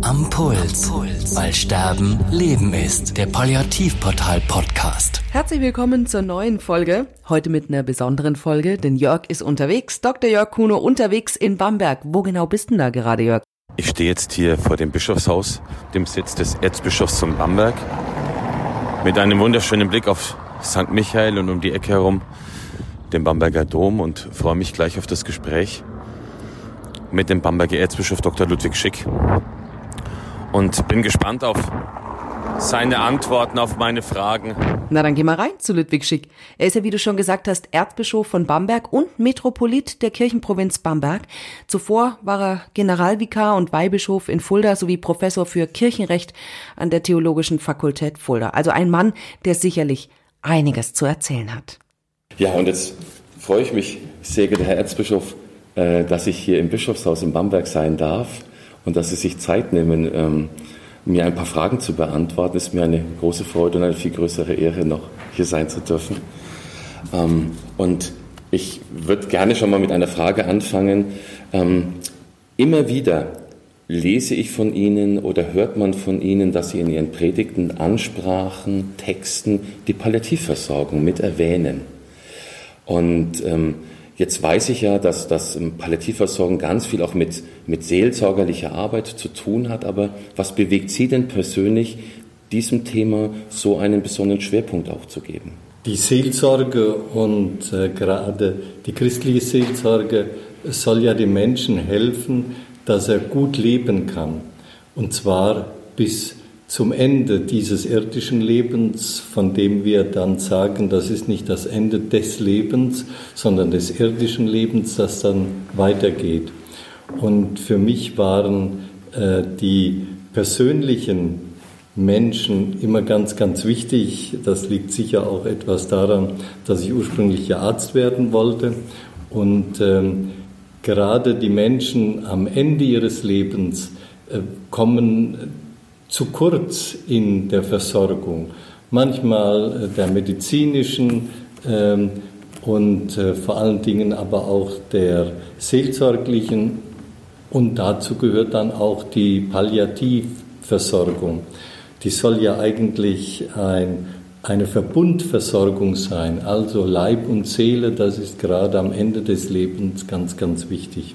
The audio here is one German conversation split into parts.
Am Puls. Weil Sterben Leben ist. Der Palliativportal-Podcast. Herzlich willkommen zur neuen Folge. Heute mit einer besonderen Folge, denn Jörg ist unterwegs. Dr. Jörg Kuno unterwegs in Bamberg. Wo genau bist denn da gerade, Jörg? Ich stehe jetzt hier vor dem Bischofshaus, dem Sitz des Erzbischofs von Bamberg, mit einem wunderschönen Blick auf St. Michael und um die Ecke herum den Bamberger Dom und freue mich gleich auf das Gespräch mit dem Bamberger Erzbischof Dr. Ludwig Schick und bin gespannt auf seine Antworten auf meine Fragen. Na, dann geh mal rein zu Ludwig Schick. Er ist ja, wie du schon gesagt hast, Erzbischof von Bamberg und Metropolit der Kirchenprovinz Bamberg. Zuvor war er Generalvikar und Weihbischof in Fulda sowie Professor für Kirchenrecht an der Theologischen Fakultät Fulda. Also ein Mann, der sicherlich einiges zu erzählen hat. Ja, und jetzt freue ich mich, sehr geehrter Herr Erzbischof, äh, dass ich hier im Bischofshaus in Bamberg sein darf und dass Sie sich Zeit nehmen, ähm, mir ein paar Fragen zu beantworten. Ist mir eine große Freude und eine viel größere Ehre, noch hier sein zu dürfen. Ähm, und ich würde gerne schon mal mit einer Frage anfangen. Ähm, immer wieder lese ich von Ihnen oder hört man von Ihnen, dass Sie in Ihren Predigten, Ansprachen, Texten die Palliativversorgung mit erwähnen. Und ähm, Jetzt weiß ich ja, dass das Palliativversorgung ganz viel auch mit, mit seelsorgerlicher Arbeit zu tun hat, aber was bewegt Sie denn persönlich, diesem Thema so einen besonderen Schwerpunkt auch zu geben? Die Seelsorge und äh, gerade die christliche Seelsorge soll ja dem Menschen helfen, dass er gut leben kann. Und zwar bis zum Ende dieses irdischen Lebens, von dem wir dann sagen, das ist nicht das Ende des Lebens, sondern des irdischen Lebens, das dann weitergeht. Und für mich waren äh, die persönlichen Menschen immer ganz, ganz wichtig. Das liegt sicher auch etwas daran, dass ich ursprünglich ja Arzt werden wollte. Und ähm, gerade die Menschen am Ende ihres Lebens äh, kommen zu kurz in der Versorgung, manchmal äh, der medizinischen ähm, und äh, vor allen Dingen aber auch der seelsorglichen und dazu gehört dann auch die Palliativversorgung. Die soll ja eigentlich ein, eine Verbundversorgung sein, also Leib und Seele, das ist gerade am Ende des Lebens ganz, ganz wichtig.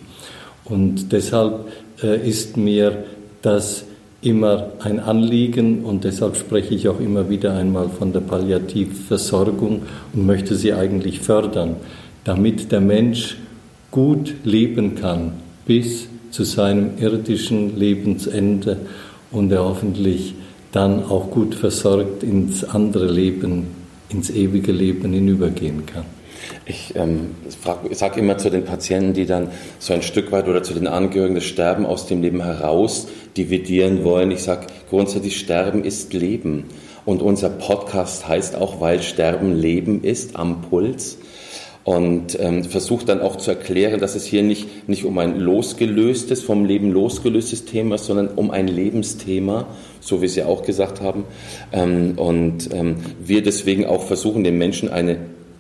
Und deshalb äh, ist mir das immer ein Anliegen und deshalb spreche ich auch immer wieder einmal von der Palliativversorgung und möchte sie eigentlich fördern, damit der Mensch gut leben kann bis zu seinem irdischen Lebensende und er hoffentlich dann auch gut versorgt ins andere Leben, ins ewige Leben hinübergehen kann. Ich ähm, sage immer zu den Patienten, die dann so ein Stück weit oder zu den Angehörigen das Sterben aus dem Leben heraus dividieren wollen. Ich sage grundsätzlich, Sterben ist Leben. Und unser Podcast heißt auch, weil Sterben Leben ist, am Puls. Und ähm, versucht dann auch zu erklären, dass es hier nicht, nicht um ein losgelöstes, vom Leben losgelöstes Thema ist, sondern um ein Lebensthema, so wie Sie auch gesagt haben. Ähm, und ähm, wir deswegen auch versuchen, den Menschen eine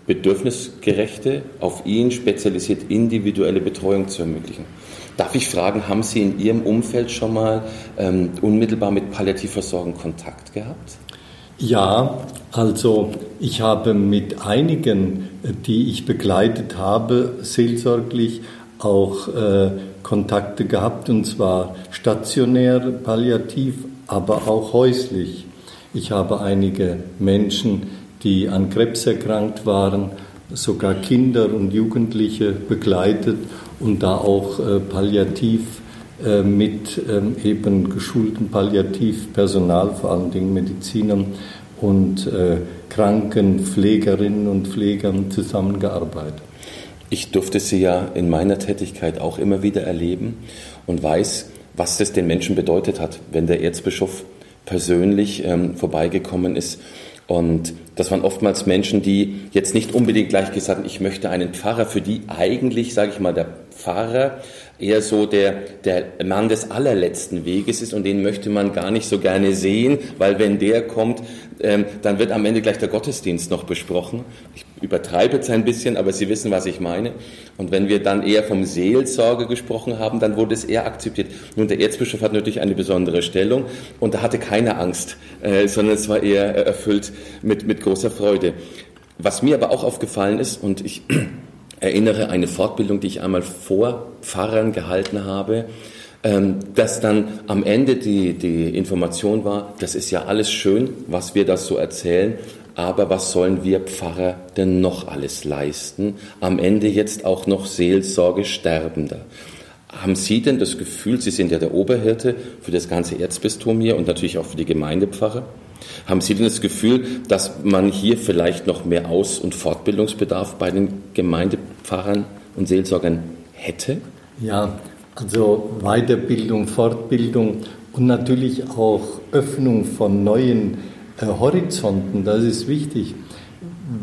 bedürfnisgerechte, auf ihn spezialisiert individuelle Betreuung zu ermöglichen. Darf ich fragen, haben Sie in Ihrem Umfeld schon mal ähm, unmittelbar mit Palliativversorgung Kontakt gehabt? Ja, also ich habe mit einigen, die ich begleitet habe, seelsorglich auch äh, Kontakte gehabt, und zwar stationär, palliativ, aber auch häuslich. Ich habe einige Menschen, die an Krebs erkrankt waren, sogar Kinder und Jugendliche begleitet und da auch äh, palliativ äh, mit ähm, eben geschultem Palliativpersonal, vor allen Dingen Medizinern und äh, Krankenpflegerinnen und Pflegern zusammengearbeitet. Ich durfte sie ja in meiner Tätigkeit auch immer wieder erleben und weiß, was das den Menschen bedeutet hat, wenn der Erzbischof persönlich ähm, vorbeigekommen ist und das waren oftmals Menschen, die jetzt nicht unbedingt gleich gesagt haben, ich möchte einen Pfarrer, für die eigentlich, sage ich mal, der Pfarrer eher so der, der Mann des allerletzten Weges ist und den möchte man gar nicht so gerne sehen, weil wenn der kommt, ähm, dann wird am Ende gleich der Gottesdienst noch besprochen. Ich übertreibe jetzt ein bisschen, aber Sie wissen, was ich meine. Und wenn wir dann eher vom Seelsorge gesprochen haben, dann wurde es eher akzeptiert. Nun, der Erzbischof hat natürlich eine besondere Stellung und er hatte keine Angst, äh, sondern es war eher erfüllt mit, mit großer Freude. Was mir aber auch aufgefallen ist, und ich erinnere eine Fortbildung, die ich einmal vor Pfarrern gehalten habe, ähm, dass dann am Ende die, die Information war, das ist ja alles schön, was wir das so erzählen, aber was sollen wir Pfarrer denn noch alles leisten? Am Ende jetzt auch noch Seelsorge Sterbender. Haben Sie denn das Gefühl, Sie sind ja der Oberhirte für das ganze Erzbistum hier und natürlich auch für die Gemeindepfarrer, haben Sie denn das Gefühl, dass man hier vielleicht noch mehr Aus- und Fortbildungsbedarf bei den Gemeindepfarrern und Seelsorgern hätte? Ja, also Weiterbildung, Fortbildung und natürlich auch Öffnung von neuen äh, Horizonten, das ist wichtig.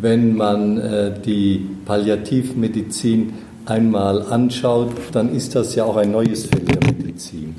Wenn man äh, die Palliativmedizin einmal anschaut, dann ist das ja auch ein neues Feld der Medizin.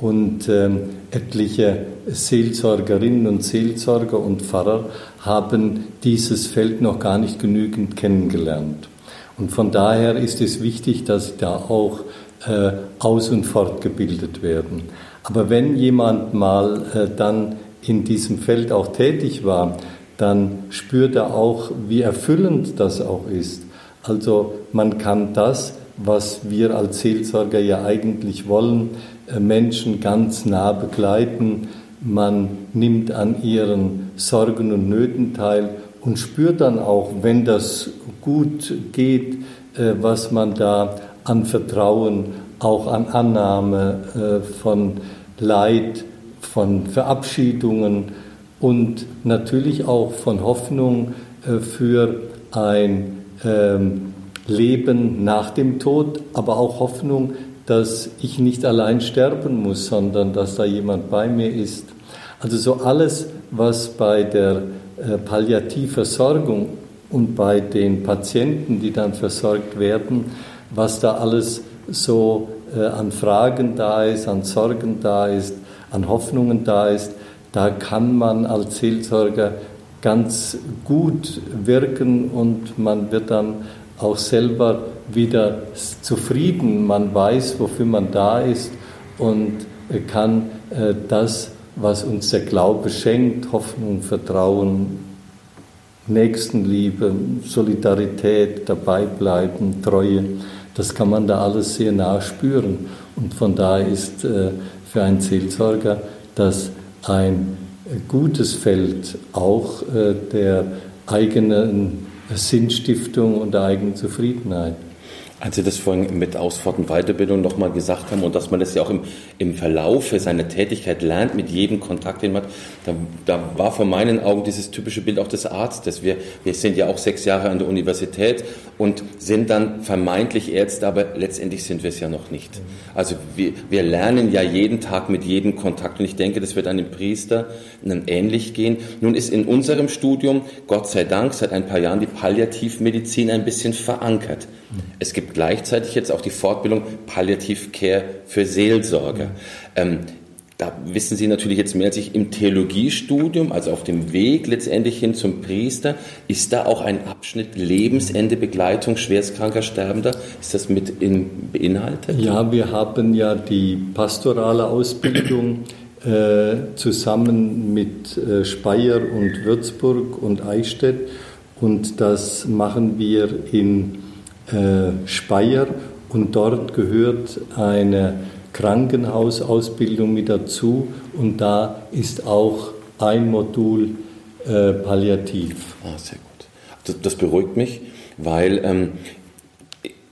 Und ähm, etliche Seelsorgerinnen und Seelsorger und Pfarrer haben dieses Feld noch gar nicht genügend kennengelernt. Und von daher ist es wichtig, dass da auch äh, aus- und fortgebildet werden. Aber wenn jemand mal äh, dann in diesem Feld auch tätig war, dann spürt er auch, wie erfüllend das auch ist. Also man kann das, was wir als Seelsorger ja eigentlich wollen, äh, Menschen ganz nah begleiten. Man nimmt an ihren Sorgen und Nöten teil und spürt dann auch, wenn das gut geht, äh, was man da an Vertrauen, auch an Annahme äh, von Leid, von Verabschiedungen und natürlich auch von Hoffnung für ein ähm, Leben nach dem Tod, aber auch Hoffnung, dass ich nicht allein sterben muss, sondern dass da jemand bei mir ist. Also so alles, was bei der äh, Palliativversorgung und bei den Patienten, die dann versorgt werden, was da alles so äh, an Fragen da ist, an Sorgen da ist, an Hoffnungen da ist, da kann man als Seelsorger ganz gut wirken und man wird dann auch selber wieder zufrieden. Man weiß, wofür man da ist und kann äh, das, was uns der Glaube schenkt, Hoffnung, Vertrauen, Nächstenliebe, Solidarität, dabeibleiben, Treue, das kann man da alles sehr nah spüren. Und von daher ist äh, für einen Seelsorger das ein gutes Feld auch äh, der eigenen Sinnstiftung und der eigenen Zufriedenheit. Als Sie das vorhin mit Ausfahrt und Weiterbildung nochmal gesagt haben und dass man das ja auch im, im Verlaufe seiner Tätigkeit lernt, mit jedem Kontakt, den man hat, da, da war vor meinen Augen dieses typische Bild auch des Arztes. Wir, wir sind ja auch sechs Jahre an der Universität und sind dann vermeintlich Ärzte, aber letztendlich sind wir es ja noch nicht. Also wir, wir lernen ja jeden Tag mit jedem Kontakt und ich denke, das wird einem Priester ähnlich gehen. Nun ist in unserem Studium, Gott sei Dank, seit ein paar Jahren die Palliativmedizin ein bisschen verankert. Es gibt gleichzeitig jetzt auch die Fortbildung Palliativcare für Seelsorger. Ähm, da wissen Sie natürlich jetzt mehr als ich im Theologiestudium, also auf dem Weg letztendlich hin zum Priester, ist da auch ein Abschnitt Lebensende Begleitung schwerstkranker Sterbender? Ist das mit in, beinhaltet? Ja, wir haben ja die pastorale Ausbildung äh, zusammen mit äh, Speyer und Würzburg und Eichstätt und das machen wir in äh, Speyer und dort gehört eine Krankenhausausbildung mit dazu und da ist auch ein Modul äh, Palliativ. Ah, sehr gut. Das, das beruhigt mich, weil ähm,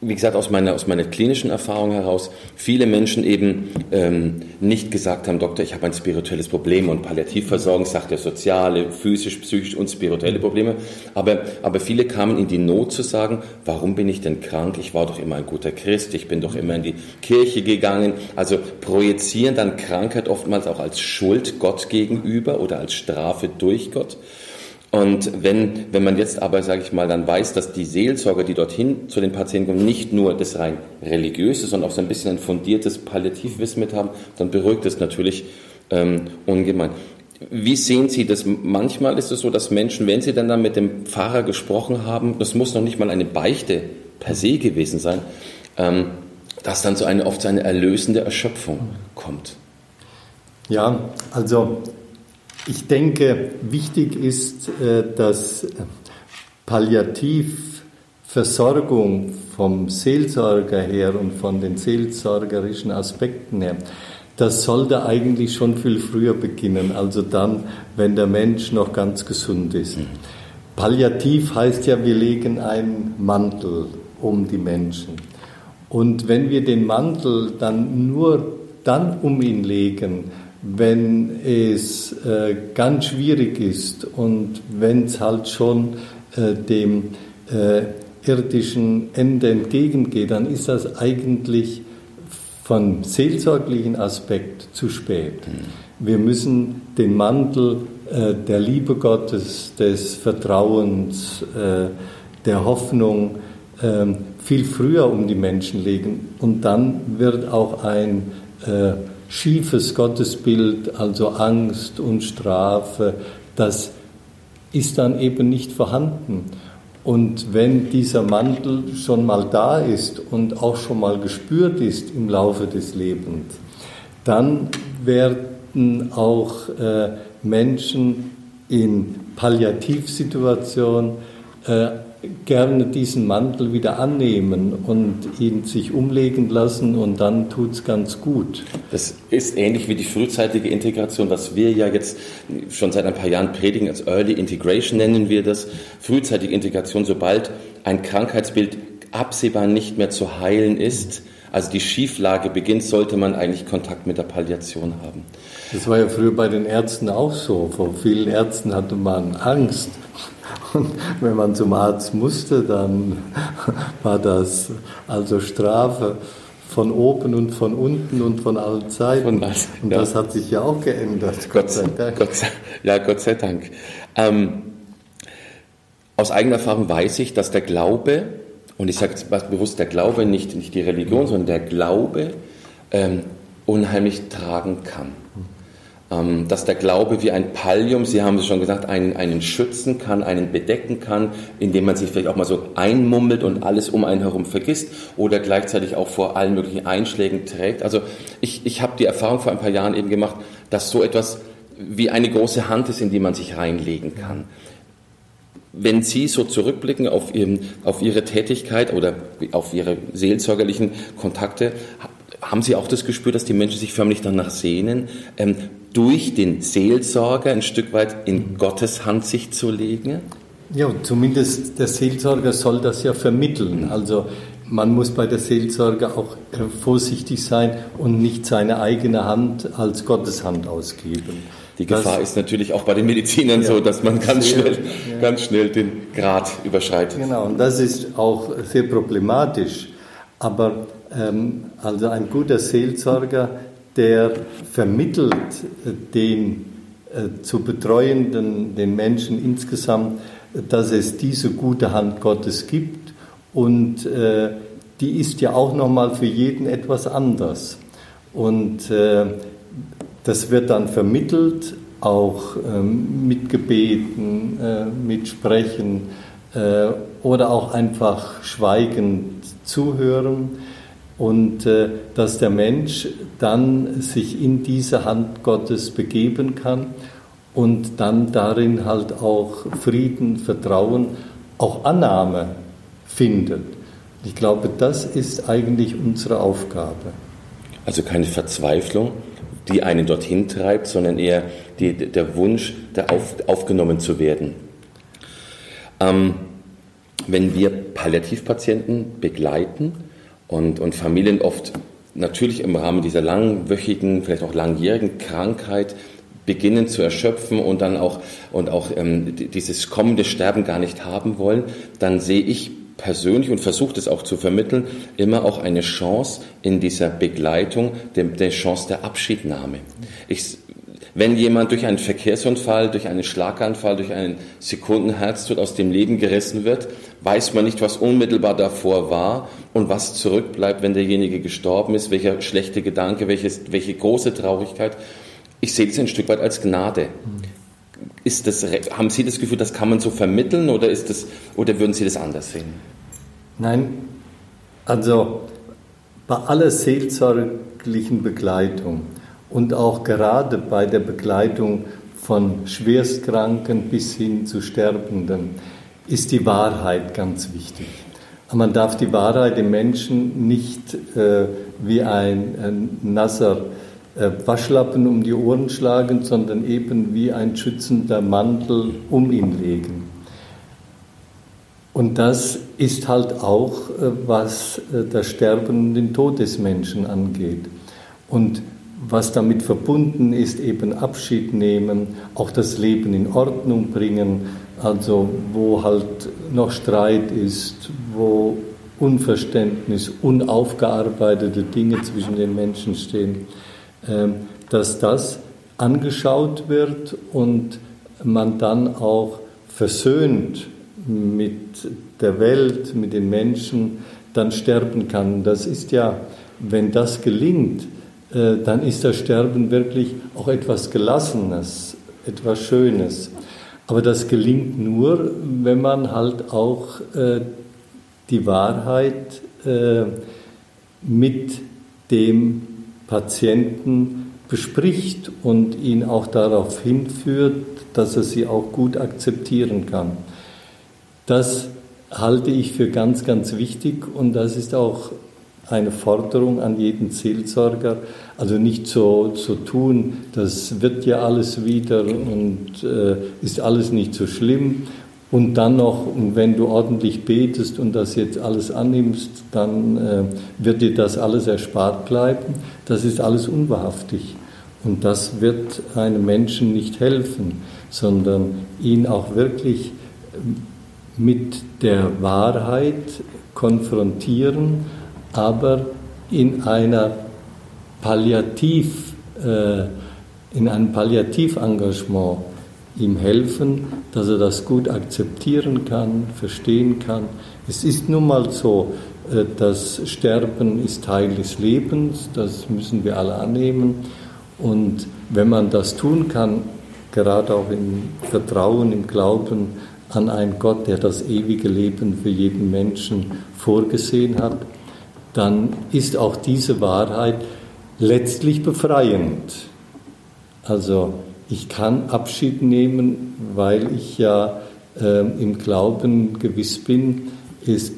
wie gesagt, aus meiner, aus meiner klinischen Erfahrung heraus, viele Menschen eben ähm, nicht gesagt haben, Doktor, ich habe ein spirituelles Problem und Palliativversorgung sagt ja soziale, physisch, psychisch und spirituelle Probleme. Aber, aber viele kamen in die Not zu sagen, warum bin ich denn krank? Ich war doch immer ein guter Christ, ich bin doch immer in die Kirche gegangen. Also projizieren dann Krankheit oftmals auch als Schuld Gott gegenüber oder als Strafe durch Gott. Und wenn, wenn man jetzt aber, sage ich mal, dann weiß, dass die Seelsorger, die dorthin zu den Patienten kommen, nicht nur das rein religiöse, sondern auch so ein bisschen ein fundiertes Palliativwissen mit haben, dann beruhigt es natürlich ähm, ungemein. Wie sehen Sie das? Manchmal ist es so, dass Menschen, wenn sie dann, dann mit dem Pfarrer gesprochen haben, das muss noch nicht mal eine Beichte per se gewesen sein, ähm, dass dann so eine oft so eine erlösende Erschöpfung kommt. Ja, also ich denke, wichtig ist, äh, dass Palliativversorgung vom Seelsorger her und von den seelsorgerischen Aspekten her, das sollte eigentlich schon viel früher beginnen, also dann, wenn der Mensch noch ganz gesund ist. Palliativ heißt ja, wir legen einen Mantel um die Menschen. Und wenn wir den Mantel dann nur dann um ihn legen, wenn es äh, ganz schwierig ist und wenn es halt schon äh, dem äh, irdischen Ende entgegengeht, dann ist das eigentlich von seelsorglichen Aspekt zu spät. Wir müssen den Mantel äh, der Liebe Gottes, des Vertrauens, äh, der Hoffnung ähm, viel früher um die Menschen legen und dann wird auch ein äh, schiefes Gottesbild, also Angst und Strafe, das ist dann eben nicht vorhanden. Und wenn dieser Mantel schon mal da ist und auch schon mal gespürt ist im Laufe des Lebens, dann werden auch äh, Menschen in Palliativsituationen äh, gerne diesen Mantel wieder annehmen und ihn sich umlegen lassen und dann tut es ganz gut. Das ist ähnlich wie die frühzeitige Integration, was wir ja jetzt schon seit ein paar Jahren predigen, als Early Integration nennen wir das. Frühzeitige Integration, sobald ein Krankheitsbild absehbar nicht mehr zu heilen ist, also die Schieflage beginnt, sollte man eigentlich Kontakt mit der Palliation haben. Das war ja früher bei den Ärzten auch so. Vor vielen Ärzten hatte man Angst und wenn man zum Arzt musste, dann war das also Strafe von oben und von unten und von allen Seiten. Was, und ja. das hat sich ja auch geändert. Gott, sei Dank. Gott sei, ja, Gott sei Dank. Ähm, aus eigener Erfahrung weiß ich, dass der Glaube, und ich sage jetzt bewusst der Glaube, nicht, nicht die Religion, sondern der Glaube ähm, unheimlich tragen kann. Ähm, dass der Glaube wie ein Pallium, Sie haben es schon gesagt, einen, einen schützen kann, einen bedecken kann, indem man sich vielleicht auch mal so einmummelt und alles um einen herum vergisst oder gleichzeitig auch vor allen möglichen Einschlägen trägt. Also ich, ich habe die Erfahrung vor ein paar Jahren eben gemacht, dass so etwas wie eine große Hand ist, in die man sich reinlegen kann. Wenn Sie so zurückblicken auf, Ihren, auf Ihre Tätigkeit oder auf Ihre seelsorgerlichen Kontakte, haben Sie auch das Gespür, dass die Menschen sich förmlich danach sehnen, ähm, durch den Seelsorger ein Stück weit in Gottes Hand sich zu legen? Ja, zumindest der Seelsorger soll das ja vermitteln. Also man muss bei der Seelsorge auch äh, vorsichtig sein und nicht seine eigene Hand als Gottes Hand ausgeben. Die Gefahr das, ist natürlich auch bei den Medizinern ja, so, dass man ganz sehr, schnell, ja. ganz schnell den Grad überschreitet. Genau, und das ist auch sehr problematisch. Aber also ein guter Seelsorger der vermittelt den äh, zu betreuenden, den Menschen insgesamt, dass es diese gute Hand Gottes gibt und äh, die ist ja auch nochmal für jeden etwas anders. Und äh, das wird dann vermittelt, auch ähm, mit Gebeten, äh, mit Sprechen äh, oder auch einfach schweigend zuhören und äh, dass der Mensch dann sich in diese Hand Gottes begeben kann und dann darin halt auch Frieden, Vertrauen, auch Annahme findet. Ich glaube, das ist eigentlich unsere Aufgabe. Also keine Verzweiflung, die einen dorthin treibt, sondern eher die, der Wunsch, der auf, aufgenommen zu werden. Ähm, wenn wir Palliativpatienten begleiten, und, und Familien oft natürlich im Rahmen dieser langwöchigen, vielleicht auch langjährigen Krankheit beginnen zu erschöpfen und dann auch, und auch ähm, dieses kommende Sterben gar nicht haben wollen, dann sehe ich persönlich und versuche das auch zu vermitteln, immer auch eine Chance in dieser Begleitung, der, der Chance der Abschiednahme. Ich wenn jemand durch einen Verkehrsunfall, durch einen Schlaganfall, durch einen Sekundenherztod aus dem Leben gerissen wird, weiß man nicht, was unmittelbar davor war und was zurückbleibt, wenn derjenige gestorben ist, welcher schlechte Gedanke, welches, welche große Traurigkeit. Ich sehe das ein Stück weit als Gnade. Ist das, haben Sie das Gefühl, das kann man so vermitteln oder, ist das, oder würden Sie das anders sehen? Nein, also bei aller seelsorglichen Begleitung und auch gerade bei der Begleitung von Schwerstkranken bis hin zu Sterbenden ist die Wahrheit ganz wichtig. Man darf die Wahrheit dem Menschen nicht äh, wie ein, ein nasser äh, Waschlappen um die Ohren schlagen, sondern eben wie ein schützender Mantel um ihn legen. Und das ist halt auch, äh, was äh, das Sterben und den Tod des Menschen angeht. Und was damit verbunden ist, eben Abschied nehmen, auch das Leben in Ordnung bringen, also wo halt noch Streit ist, wo Unverständnis, unaufgearbeitete Dinge zwischen den Menschen stehen, ähm, dass das angeschaut wird und man dann auch versöhnt mit der Welt, mit den Menschen, dann sterben kann. Das ist ja, wenn das gelingt, dann ist das Sterben wirklich auch etwas Gelassenes, etwas Schönes. Aber das gelingt nur, wenn man halt auch äh, die Wahrheit äh, mit dem Patienten bespricht und ihn auch darauf hinführt, dass er sie auch gut akzeptieren kann. Das halte ich für ganz, ganz wichtig und das ist auch eine Forderung an jeden Seelsorger, also nicht so zu so tun, das wird ja alles wieder und äh, ist alles nicht so schlimm. Und dann noch, wenn du ordentlich betest und das jetzt alles annimmst, dann äh, wird dir das alles erspart bleiben. Das ist alles unwahrhaftig. Und das wird einem Menschen nicht helfen, sondern ihn auch wirklich mit der Wahrheit konfrontieren aber in einer Palliativ, äh, in einem Palliativengagement ihm helfen, dass er das gut akzeptieren kann, verstehen kann. Es ist nun mal so, äh, das Sterben ist Teil des Lebens, das müssen wir alle annehmen. Und wenn man das tun kann, gerade auch im Vertrauen, im Glauben an einen Gott, der das ewige Leben für jeden Menschen vorgesehen hat, dann ist auch diese Wahrheit letztlich befreiend. Also ich kann Abschied nehmen, weil ich ja äh, im Glauben gewiss bin, es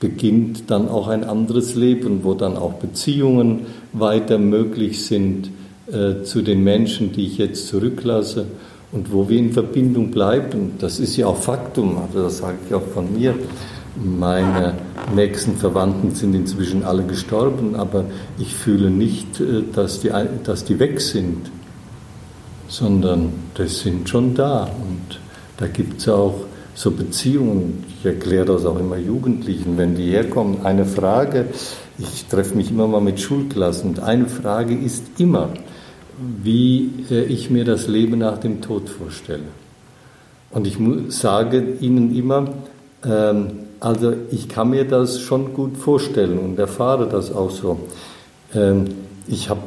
beginnt dann auch ein anderes Leben, wo dann auch Beziehungen weiter möglich sind äh, zu den Menschen, die ich jetzt zurücklasse und wo wir in Verbindung bleiben. Das ist ja auch Faktum, also das sage ich auch von mir. Meine nächsten Verwandten sind inzwischen alle gestorben, aber ich fühle nicht, äh, dass die, dass die weg sind, sondern das sind schon da. Und da gibt es auch so Beziehungen. Ich erkläre das auch immer Jugendlichen, wenn die herkommen. Eine Frage, ich treffe mich immer mal mit Schulklassen, und eine Frage ist immer, wie äh, ich mir das Leben nach dem Tod vorstelle. Und ich sage ihnen immer, ähm, also ich kann mir das schon gut vorstellen und erfahre das auch so. Ähm, ich habe,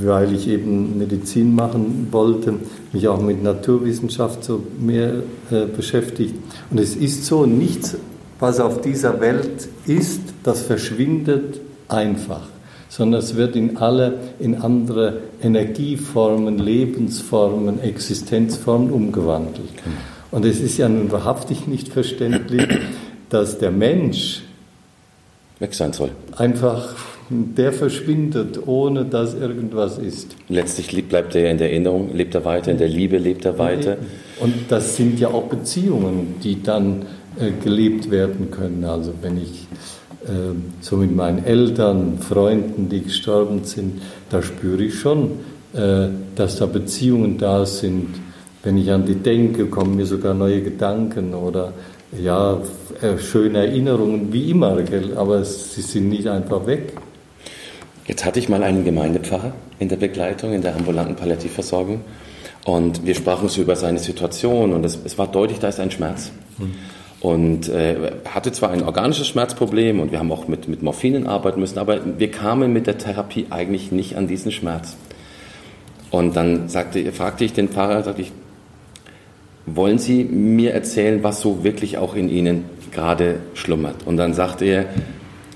weil ich eben Medizin machen wollte, mich auch mit Naturwissenschaft so mehr äh, beschäftigt. Und es ist so, nichts, was auf dieser Welt ist, das verschwindet einfach, sondern es wird in alle, in andere Energieformen, Lebensformen, Existenzformen umgewandelt. Und es ist ja nun wahrhaftig nicht verständlich, dass der Mensch weg sein soll. Einfach, der verschwindet, ohne dass irgendwas ist. Letztlich bleibt er ja in der Erinnerung, lebt er weiter, in der Liebe lebt er weiter. Und das sind ja auch Beziehungen, die dann äh, gelebt werden können. Also wenn ich äh, so mit meinen Eltern, Freunden, die gestorben sind, da spüre ich schon, äh, dass da Beziehungen da sind. Wenn ich an die denke, kommen mir sogar neue Gedanken oder ja, äh, schöne Erinnerungen wie immer, gell? aber sie sind nicht einfach weg. Jetzt hatte ich mal einen Gemeindepfarrer in der Begleitung, in der ambulanten Palliativversorgung. Und wir sprachen so über seine Situation und es, es war deutlich, da ist ein Schmerz. Mhm. Und äh, hatte zwar ein organisches Schmerzproblem und wir haben auch mit, mit Morphinen arbeiten müssen, aber wir kamen mit der Therapie eigentlich nicht an diesen Schmerz. Und dann sagte, fragte ich den Pfarrer, sagte ich, wollen Sie mir erzählen, was so wirklich auch in Ihnen gerade schlummert? Und dann sagte er,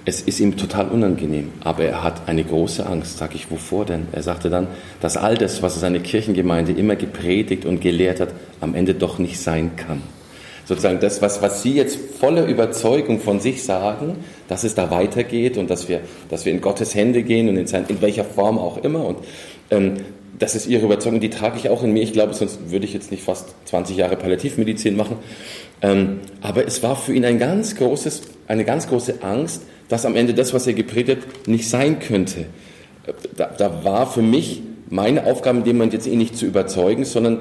es ist ihm total unangenehm, aber er hat eine große Angst. Sag ich, wovor denn? Er sagte dann, dass all das, was seine Kirchengemeinde immer gepredigt und gelehrt hat, am Ende doch nicht sein kann sozusagen das, was, was Sie jetzt voller Überzeugung von sich sagen, dass es da weitergeht und dass wir, dass wir in Gottes Hände gehen und in, sein, in welcher Form auch immer. Und ähm, das ist Ihre Überzeugung, die trage ich auch in mir. Ich glaube, sonst würde ich jetzt nicht fast 20 Jahre Palliativmedizin machen. Ähm, aber es war für ihn ein ganz großes, eine ganz große Angst, dass am Ende das, was er gepredigt hat, nicht sein könnte. Da, da war für mich meine Aufgabe in dem Moment jetzt ihn nicht zu überzeugen, sondern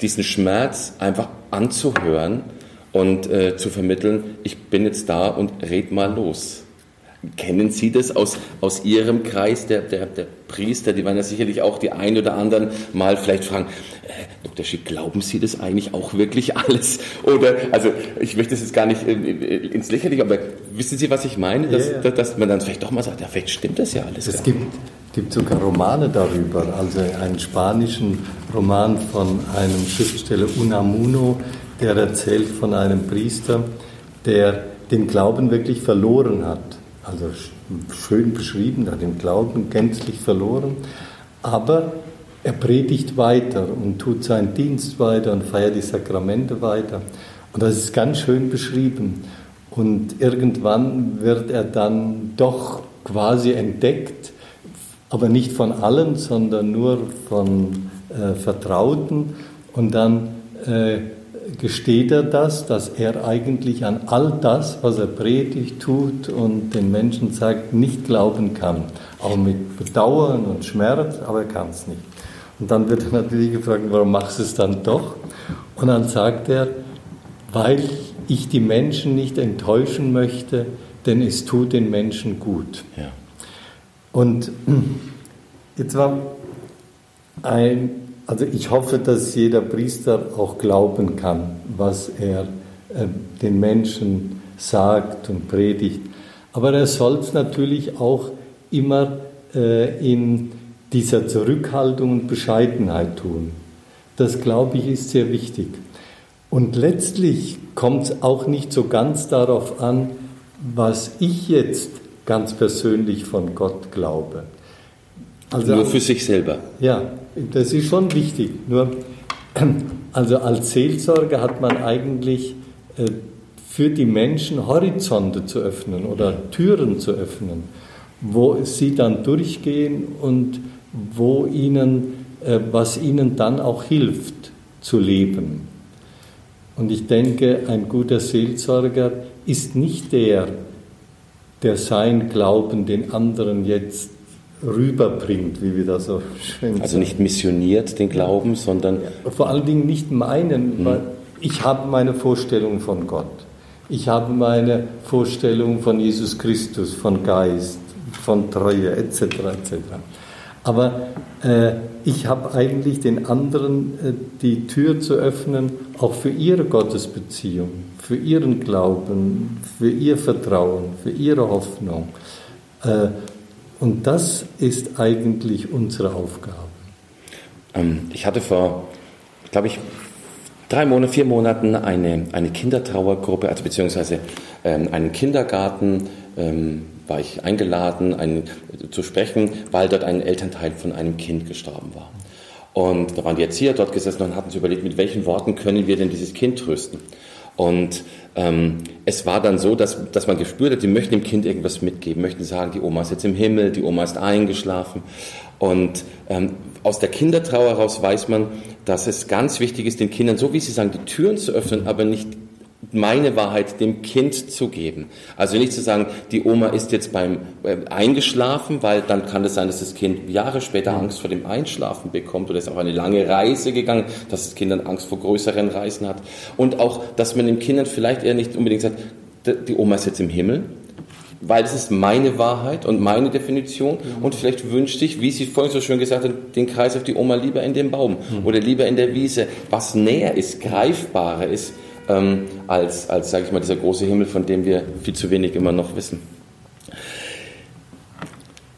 diesen Schmerz einfach anzuhören und äh, zu vermitteln, ich bin jetzt da und red mal los. Kennen Sie das aus, aus Ihrem Kreis der, der, der Priester? Die werden ja sicherlich auch die ein oder anderen mal vielleicht fragen, äh, Dr. Schick, glauben Sie das eigentlich auch wirklich alles? Oder, also ich möchte das jetzt gar nicht ins Lächerliche, aber wissen Sie, was ich meine? Dass, ja, ja. dass man dann vielleicht doch mal sagt, ja, vielleicht stimmt das ja alles. Es gibt, gibt sogar Romane darüber, also einen spanischen Roman von einem Schriftsteller Unamuno, der erzählt von einem Priester, der den Glauben wirklich verloren hat. Also schön beschrieben, hat den Glauben gänzlich verloren, aber er predigt weiter und tut seinen Dienst weiter und feiert die Sakramente weiter. Und das ist ganz schön beschrieben. Und irgendwann wird er dann doch quasi entdeckt, aber nicht von allen, sondern nur von äh, Vertrauten. Und dann äh, gesteht er das, dass er eigentlich an all das, was er predigt, tut und den Menschen sagt, nicht glauben kann. Auch mit Bedauern und Schmerz, aber er kann es nicht. Und dann wird er natürlich gefragt, warum machst du es dann doch? Und dann sagt er, weil ich die Menschen nicht enttäuschen möchte, denn es tut den Menschen gut. Ja. Und jetzt war ein, also ich hoffe, dass jeder Priester auch glauben kann, was er äh, den Menschen sagt und predigt. Aber er soll es natürlich auch immer äh, in dieser Zurückhaltung und Bescheidenheit tun. Das, glaube ich, ist sehr wichtig. Und letztlich kommt es auch nicht so ganz darauf an, was ich jetzt ganz persönlich von Gott glaube. Also, Nur für sich selber. Ja, das ist schon wichtig. Nur, also als Seelsorger hat man eigentlich äh, für die Menschen Horizonte zu öffnen oder Türen zu öffnen, wo sie dann durchgehen und wo ihnen, äh, was ihnen dann auch hilft zu leben. Und ich denke, ein guter Seelsorger ist nicht der, der sein Glauben den anderen jetzt rüberbringt, wie wir das so schön sagen. Also nicht missioniert den Glauben, sondern... Vor allen Dingen nicht meinen, mhm. weil ich habe meine Vorstellung von Gott. Ich habe meine Vorstellung von Jesus Christus, von Geist, von Treue etc. etc. Aber äh, ich habe eigentlich den anderen äh, die Tür zu öffnen, auch für ihre Gottesbeziehung, für ihren Glauben, für ihr Vertrauen, für ihre Hoffnung. Äh, und das ist eigentlich unsere Aufgabe. Ähm, ich hatte vor, glaube ich, drei Monaten, vier Monaten eine, eine Kindertrauergruppe, also beziehungsweise ähm, einen Kindergarten. Ähm, war ich eingeladen, einen, zu sprechen, weil dort ein Elternteil von einem Kind gestorben war. Und da waren die Erzieher dort gesessen und hatten sich überlegt, mit welchen Worten können wir denn dieses Kind trösten. Und ähm, es war dann so, dass, dass man gespürt hat, die möchten dem Kind irgendwas mitgeben, möchten sagen, die Oma ist jetzt im Himmel, die Oma ist eingeschlafen. Und ähm, aus der Kindertrauer heraus weiß man, dass es ganz wichtig ist, den Kindern, so wie sie sagen, die Türen zu öffnen, aber nicht meine Wahrheit dem Kind zu geben. Also nicht zu sagen, die Oma ist jetzt beim äh, eingeschlafen, weil dann kann es sein, dass das Kind Jahre später Angst vor dem Einschlafen bekommt oder ist auf eine lange Reise gegangen, dass das Kind dann Angst vor größeren Reisen hat. Und auch, dass man den Kindern vielleicht eher nicht unbedingt sagt, die Oma ist jetzt im Himmel, weil es ist meine Wahrheit und meine Definition und vielleicht wünscht sich, wie Sie vorhin so schön gesagt haben, den Kreis auf die Oma lieber in dem Baum mhm. oder lieber in der Wiese, was näher ist, greifbarer ist, ähm, als, als sage ich mal, dieser große Himmel, von dem wir viel zu wenig immer noch wissen.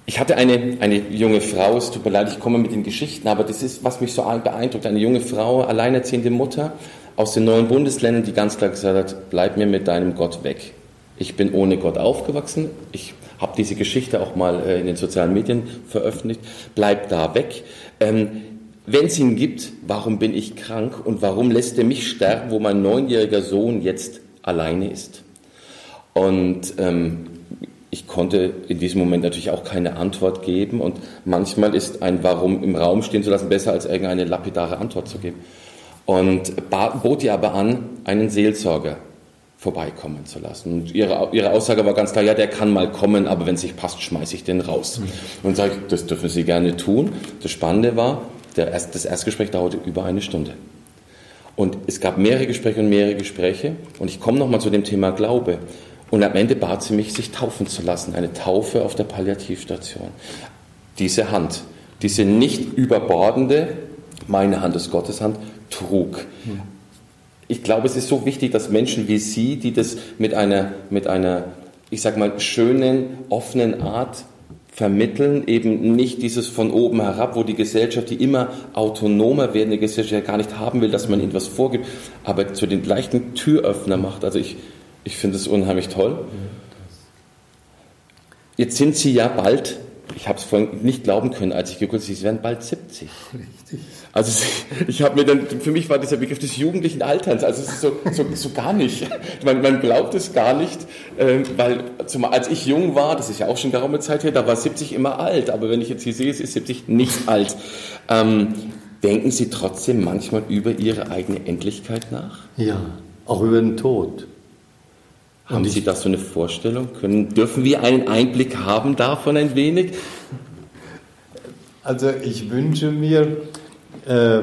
Ich hatte eine, eine junge Frau, es tut mir leid, ich komme mit den Geschichten, aber das ist, was mich so beeindruckt, eine junge Frau, alleinerziehende Mutter aus den neuen Bundesländern, die ganz klar gesagt hat, bleib mir mit deinem Gott weg. Ich bin ohne Gott aufgewachsen, ich habe diese Geschichte auch mal äh, in den sozialen Medien veröffentlicht, bleib da weg. Ähm, wenn es ihn gibt, warum bin ich krank und warum lässt er mich sterben, wo mein neunjähriger Sohn jetzt alleine ist? Und ähm, ich konnte in diesem Moment natürlich auch keine Antwort geben und manchmal ist ein Warum im Raum stehen zu lassen besser als irgendeine lapidare Antwort zu geben. Und bot ihr aber an, einen Seelsorger vorbeikommen zu lassen. Und ihre, ihre Aussage war ganz klar, ja, der kann mal kommen, aber wenn es nicht passt, schmeiße ich den raus. Mhm. Und sage ich, das dürfen Sie gerne tun. Das Spannende war, der das Erstgespräch dauerte über eine Stunde. Und es gab mehrere Gespräche und mehrere Gespräche. Und ich komme nochmal zu dem Thema Glaube. Und am Ende bat sie mich, sich taufen zu lassen. Eine Taufe auf der Palliativstation. Diese Hand, diese nicht überbordende, meine Hand ist Gottes Hand, trug. Ich glaube, es ist so wichtig, dass Menschen wie Sie, die das mit einer, mit einer ich sag mal, schönen, offenen Art vermitteln, eben nicht dieses von oben herab, wo die Gesellschaft, die immer autonomer werdende Gesellschaft ja gar nicht haben will, dass man ihnen was vorgibt, aber zu den gleichen Türöffner macht. Also ich, ich finde es unheimlich toll. Jetzt sind Sie ja bald ich habe es vorhin nicht glauben können, als ich geguckt habe, sie werden bald 70. Richtig. Also ich habe mir dann, für mich war dieser Begriff des jugendlichen Alterns, also es ist so, so, so gar nicht. Man, man, glaubt es gar nicht, äh, weil zum, als ich jung war, das ist ja auch schon geraume Zeit her, da war 70 immer alt, aber wenn ich jetzt hier sehe, es ist 70 nicht alt. Ähm, denken Sie trotzdem manchmal über Ihre eigene Endlichkeit nach? Ja, auch über den Tod. Haben Sie da so eine Vorstellung? Können, dürfen wir einen Einblick haben davon ein wenig? Also ich wünsche mir äh,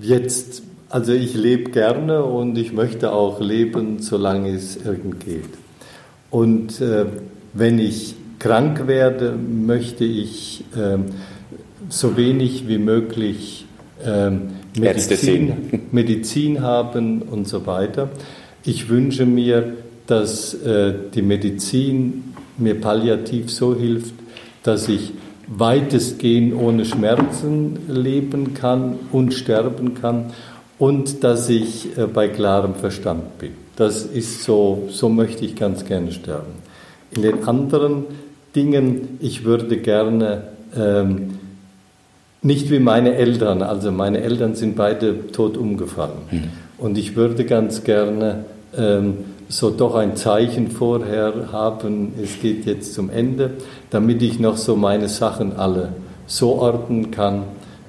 jetzt, also ich lebe gerne und ich möchte auch leben, solange es irgend geht. Und äh, wenn ich krank werde, möchte ich äh, so wenig wie möglich ähm, Medizin, Medizin haben und so weiter. Ich wünsche mir, dass äh, die Medizin mir palliativ so hilft, dass ich weitestgehend ohne Schmerzen leben kann und sterben kann und dass ich äh, bei klarem Verstand bin. Das ist so, so möchte ich ganz gerne sterben. In den anderen Dingen, ich würde gerne ähm, nicht wie meine Eltern, also meine Eltern sind beide tot umgefallen. Mhm. Und ich würde ganz gerne ähm, so doch ein Zeichen vorher haben, es geht jetzt zum Ende, damit ich noch so meine Sachen alle so ordnen kann,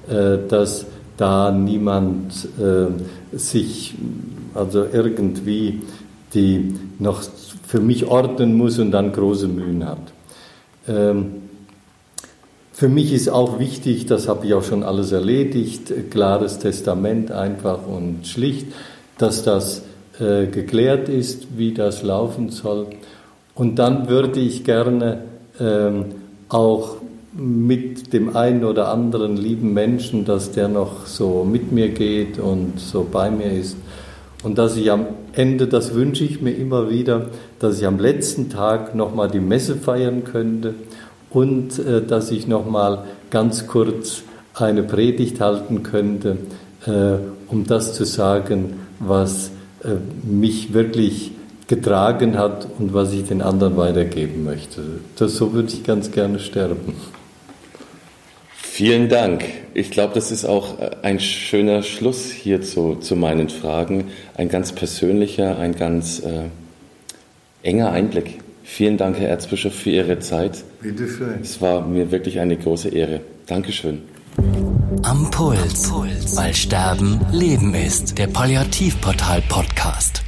äh, dass da niemand äh, sich also irgendwie die noch für mich ordnen muss und dann große Mühen hat. Ähm, für mich ist auch wichtig, das habe ich auch schon alles erledigt, klares Testament einfach und schlicht, dass das äh, geklärt ist, wie das laufen soll. Und dann würde ich gerne ähm, auch mit dem einen oder anderen lieben Menschen, dass der noch so mit mir geht und so bei mir ist. Und dass ich am Ende, das wünsche ich mir immer wieder, dass ich am letzten Tag nochmal die Messe feiern könnte und äh, dass ich nochmal ganz kurz eine Predigt halten könnte, äh, um das zu sagen, was mich wirklich getragen hat und was ich den anderen weitergeben möchte. Das, so würde ich ganz gerne sterben. Vielen Dank. Ich glaube, das ist auch äh, ein schöner Schluss hier zu, zu meinen Fragen. Ein ganz persönlicher, ein ganz äh, enger Einblick. Vielen Dank, Herr Erzbischof, für Ihre Zeit. Bitte schön. Es war mir wirklich eine große Ehre. Dankeschön. Am Puls, weil Sterben Leben ist. Der Palliativportal Podcast.